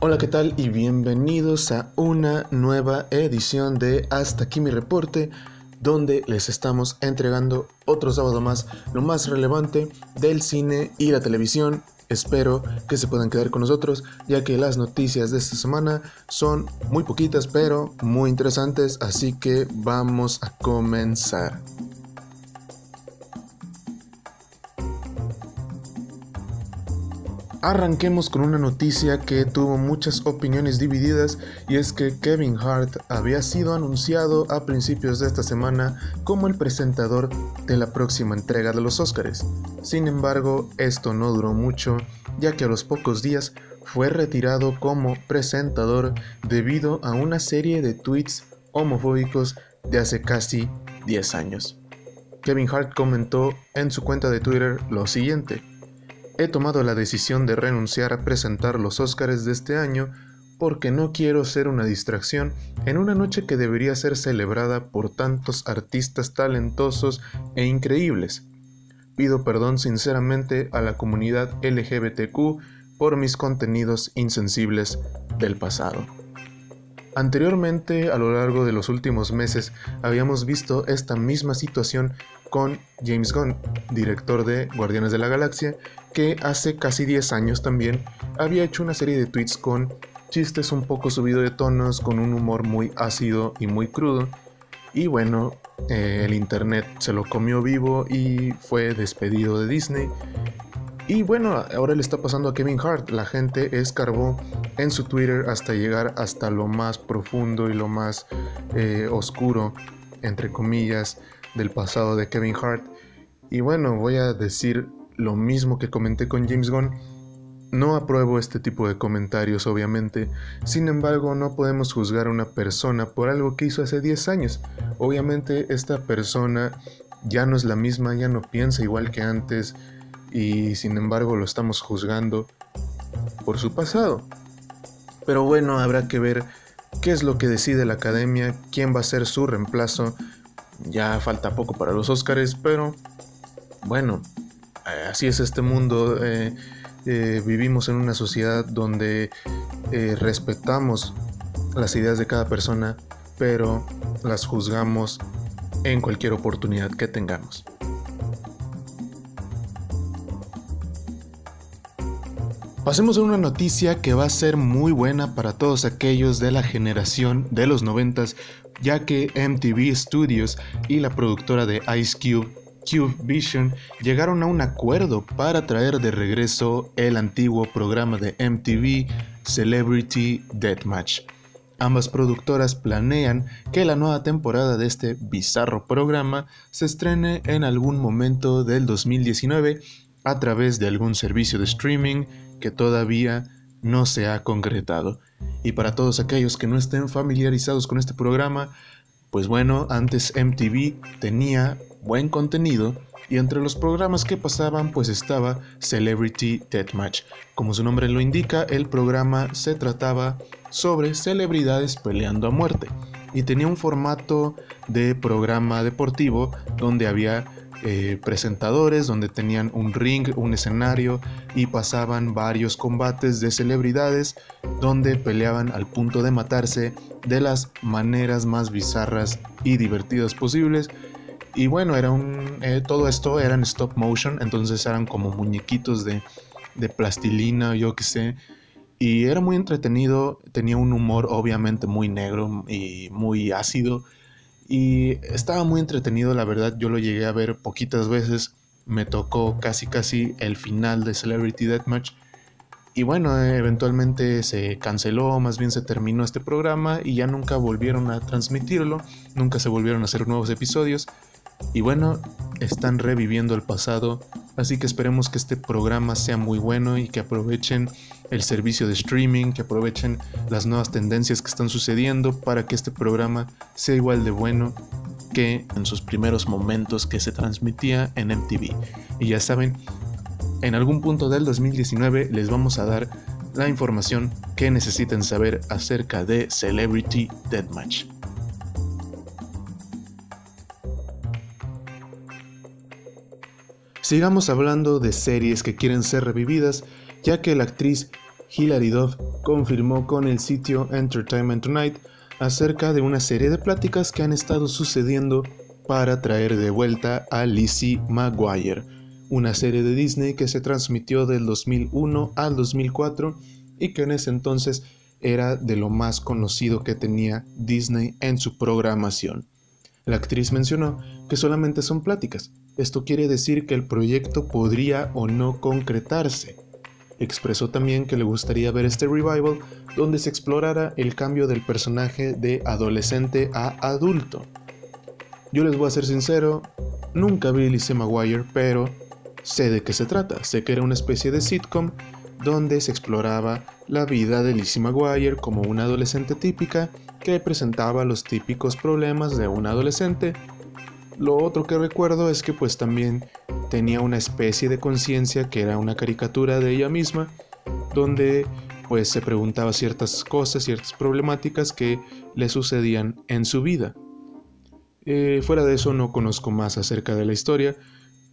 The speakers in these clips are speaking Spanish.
Hola, ¿qué tal? Y bienvenidos a una nueva edición de Hasta aquí mi reporte, donde les estamos entregando otro sábado más lo más relevante del cine y la televisión. Espero que se puedan quedar con nosotros, ya que las noticias de esta semana son muy poquitas, pero muy interesantes, así que vamos a comenzar. Arranquemos con una noticia que tuvo muchas opiniones divididas y es que Kevin Hart había sido anunciado a principios de esta semana como el presentador de la próxima entrega de los Oscars. Sin embargo, esto no duró mucho, ya que a los pocos días fue retirado como presentador debido a una serie de tweets homofóbicos de hace casi 10 años. Kevin Hart comentó en su cuenta de Twitter lo siguiente. He tomado la decisión de renunciar a presentar los Óscares de este año porque no quiero ser una distracción en una noche que debería ser celebrada por tantos artistas talentosos e increíbles. Pido perdón sinceramente a la comunidad LGBTQ por mis contenidos insensibles del pasado. Anteriormente, a lo largo de los últimos meses, habíamos visto esta misma situación con James Gunn, director de Guardianes de la Galaxia, que hace casi 10 años también había hecho una serie de tweets con chistes un poco subido de tonos, con un humor muy ácido y muy crudo. Y bueno, eh, el internet se lo comió vivo y fue despedido de Disney. Y bueno, ahora le está pasando a Kevin Hart. La gente escarbó en su Twitter hasta llegar hasta lo más profundo y lo más eh, oscuro, entre comillas, del pasado de Kevin Hart. Y bueno, voy a decir lo mismo que comenté con James Gunn. No apruebo este tipo de comentarios, obviamente. Sin embargo, no podemos juzgar a una persona por algo que hizo hace 10 años. Obviamente, esta persona ya no es la misma, ya no piensa igual que antes y sin embargo lo estamos juzgando por su pasado. Pero bueno, habrá que ver qué es lo que decide la academia, quién va a ser su reemplazo ya falta poco para los Óscares, pero bueno, eh, así es este mundo. Eh, eh, vivimos en una sociedad donde respetamos las ideas de cada persona, pero las juzgamos en cualquier oportunidad que tengamos. Pasemos a una noticia que va a ser muy buena para todos aquellos de la generación de los noventas ya que MTV Studios y la productora de Ice Cube, Cube Vision, llegaron a un acuerdo para traer de regreso el antiguo programa de MTV Celebrity Deathmatch. Ambas productoras planean que la nueva temporada de este bizarro programa se estrene en algún momento del 2019 a través de algún servicio de streaming que todavía no se ha concretado. Y para todos aquellos que no estén familiarizados con este programa, pues bueno, antes MTV tenía buen contenido y entre los programas que pasaban pues estaba Celebrity Deathmatch. Como su nombre lo indica, el programa se trataba sobre celebridades peleando a muerte y tenía un formato de programa deportivo donde había eh, presentadores donde tenían un ring, un escenario y pasaban varios combates de celebridades donde peleaban al punto de matarse de las maneras más bizarras y divertidas posibles. Y bueno, era un, eh, todo esto era en stop motion, entonces eran como muñequitos de, de plastilina, yo qué sé. Y era muy entretenido, tenía un humor obviamente muy negro y muy ácido y estaba muy entretenido, la verdad, yo lo llegué a ver poquitas veces, me tocó casi casi el final de Celebrity Deathmatch. Y bueno, eventualmente se canceló, más bien se terminó este programa y ya nunca volvieron a transmitirlo, nunca se volvieron a hacer nuevos episodios. Y bueno, están reviviendo el pasado, así que esperemos que este programa sea muy bueno y que aprovechen el servicio de streaming, que aprovechen las nuevas tendencias que están sucediendo para que este programa sea igual de bueno que en sus primeros momentos que se transmitía en MTV. Y ya saben, en algún punto del 2019 les vamos a dar la información que necesiten saber acerca de Celebrity Deathmatch. Sigamos hablando de series que quieren ser revividas, ya que la actriz Hilary Duff confirmó con el sitio Entertainment Tonight acerca de una serie de pláticas que han estado sucediendo para traer de vuelta a Lizzie McGuire, una serie de Disney que se transmitió del 2001 al 2004 y que en ese entonces era de lo más conocido que tenía Disney en su programación. La actriz mencionó que solamente son pláticas. Esto quiere decir que el proyecto podría o no concretarse. Expresó también que le gustaría ver este revival donde se explorara el cambio del personaje de adolescente a adulto. Yo les voy a ser sincero, nunca vi Lizzie McGuire, pero sé de qué se trata. Sé que era una especie de sitcom donde se exploraba la vida de Lizzie McGuire como una adolescente típica que presentaba los típicos problemas de un adolescente. Lo otro que recuerdo es que pues también tenía una especie de conciencia que era una caricatura de ella misma, donde pues se preguntaba ciertas cosas, ciertas problemáticas que le sucedían en su vida. Eh, fuera de eso no conozco más acerca de la historia,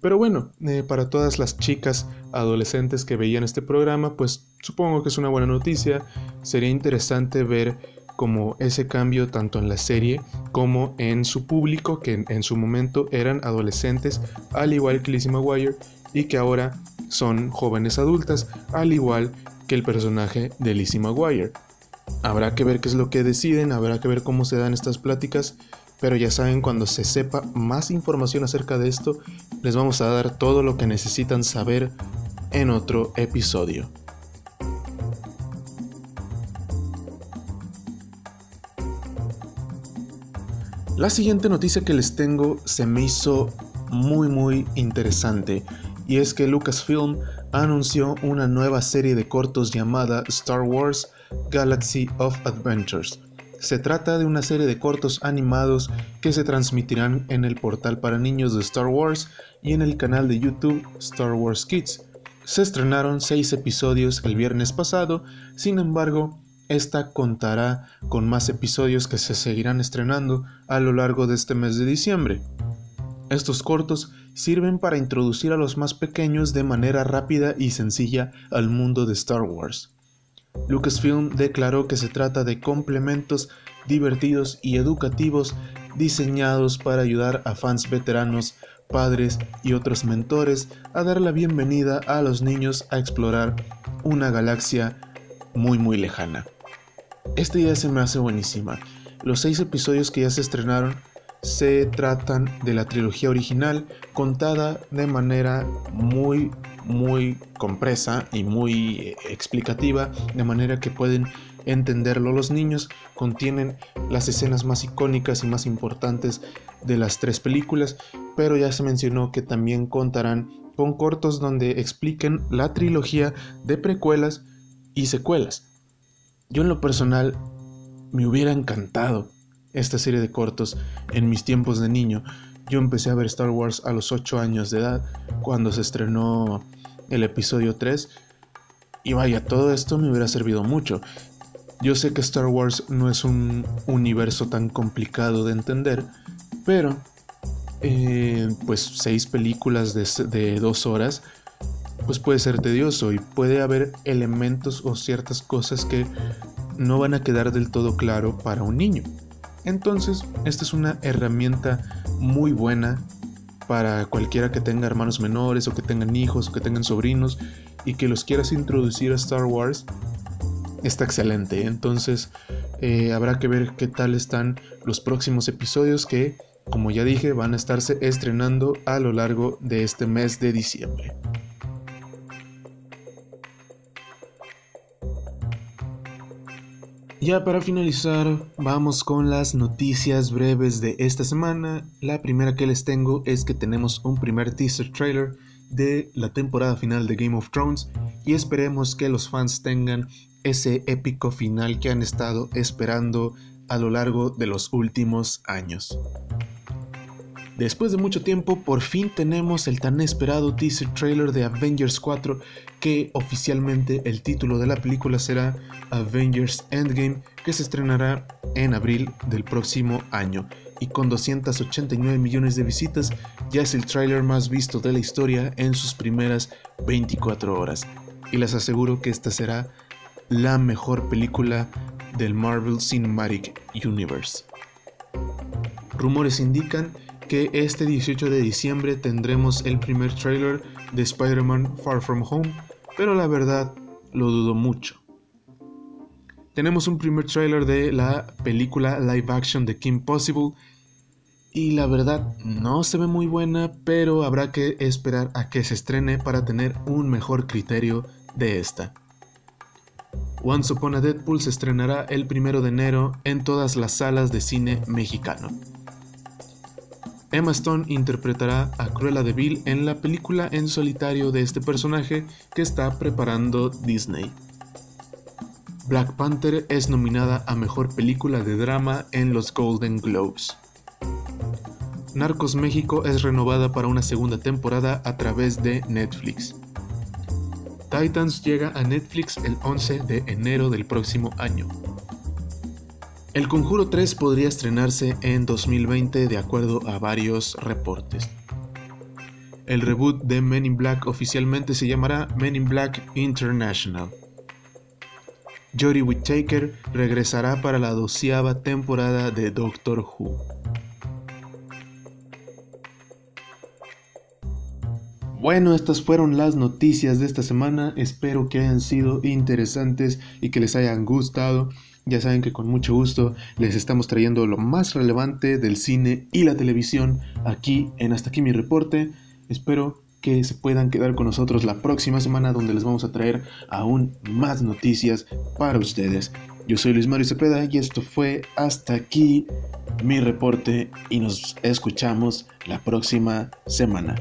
pero bueno, eh, para todas las chicas adolescentes que veían este programa, pues supongo que es una buena noticia. Sería interesante ver como ese cambio tanto en la serie como en su público, que en, su momento eran adolescentes, al igual que Lizzie McGuire, y que ahora son jóvenes adultas, al igual que el personaje de Lizzie McGuire. Habrá que ver qué es lo que deciden, habrá que ver cómo se dan estas pláticas pero ya saben, cuando se sepa más información acerca de esto, les vamos a dar todo lo que necesitan saber en otro episodio. La siguiente noticia que les tengo se me hizo muy muy interesante y es que Lucasfilm anunció una nueva serie de cortos llamada Star Wars Galaxy of Adventures se trata de una serie de cortos animados que se transmitirán en el portal para niños de Star Wars y en el canal de YouTube Star Wars Kids. Se estrenaron seis episodios el viernes pasado, sin embargo, esta contará con más episodios que se seguirán estrenando a lo largo de este mes de diciembre. Estos cortos sirven para introducir a los más pequeños de manera rápida y sencilla al mundo de Star Wars. Lucasfilm declaró que se trata de complementos divertidos y educativos diseñados para ayudar a fans veteranos, padres y otros mentores a dar la bienvenida a los niños a explorar una galaxia muy muy lejana. Esta idea se me hace buenísima. Los seis episodios que ya se estrenaron se tratan de la trilogía original contada de manera muy muy compresa y muy eh, explicativa de manera que pueden entenderlo. Los niños contienen las escenas más icónicas y más importantes de las tres películas pero ya se mencionó que también contarán con cortos donde expliquen la trilogía de precuelas y secuelas. Yo en lo personal me hubiera encantado esta serie de cortos en mis tiempos de niño. Yo empecé a ver Star Wars a los 8 años de edad, cuando se estrenó el episodio 3. Y vaya, todo esto me hubiera servido mucho. Yo sé que Star Wars no es un universo tan complicado de entender, pero eh, pues seis películas de, de dos horas, pues puede ser tedioso y puede haber elementos o ciertas cosas que no van a quedar del todo claro para un niño. Entonces, esta es una herramienta muy buena para cualquiera que tenga hermanos menores o que tengan hijos o que tengan sobrinos y que los quieras introducir a Star Wars. Está excelente. Entonces, eh, habrá que ver qué tal están los próximos episodios que, como ya dije, van a estarse estrenando a lo largo de este mes de diciembre. Ya para finalizar, vamos con las noticias breves de esta semana. La primera que les tengo es que tenemos un primer teaser trailer de la temporada final de Game of Thrones y esperemos que los fans tengan ese épico final que han estado esperando a lo largo de los últimos años. Después de mucho tiempo, por fin tenemos el tan esperado teaser trailer de Avengers 4, que oficialmente el título de la película será Avengers Endgame, que se estrenará en abril del próximo año. Y con 289 millones de visitas, ya es el trailer más visto de la historia en sus primeras 24 horas. Y les aseguro que esta será la mejor película del Marvel Cinematic Universe. Rumores indican que este 18 de diciembre tendremos el primer trailer de Spider-Man Far From Home, pero la verdad lo dudo mucho. Tenemos un primer trailer de la película live action de Kim Possible y la verdad no se ve muy buena, pero habrá que esperar a que se estrene para tener un mejor criterio de esta. Once Upon a Deadpool se estrenará el primero de enero en todas las salas de cine mexicano. Emma Stone interpretará a Cruella de Vil en la película en solitario de este personaje que está preparando Disney. Black Panther es nominada a Mejor Película de Drama en los Golden Globes. Narcos México es renovada para una segunda temporada a través de Netflix. Titans llega a Netflix el 11 de enero del próximo año. El Conjuro 3 podría estrenarse en 2020 de acuerdo a varios reportes. El reboot de Men in Black oficialmente se llamará Men in Black International. Jodie Whittaker regresará para la doceava temporada de Doctor Who. Bueno, estas fueron las noticias de esta semana. Espero que hayan sido interesantes y que les hayan gustado. Ya saben que con mucho gusto les estamos trayendo lo más relevante del cine y la televisión aquí en Hasta aquí mi reporte. Espero que se puedan quedar con nosotros la próxima semana donde les vamos a traer aún más noticias para ustedes. Yo soy Luis Mario Cepeda y esto fue Hasta aquí mi reporte y nos escuchamos la próxima semana.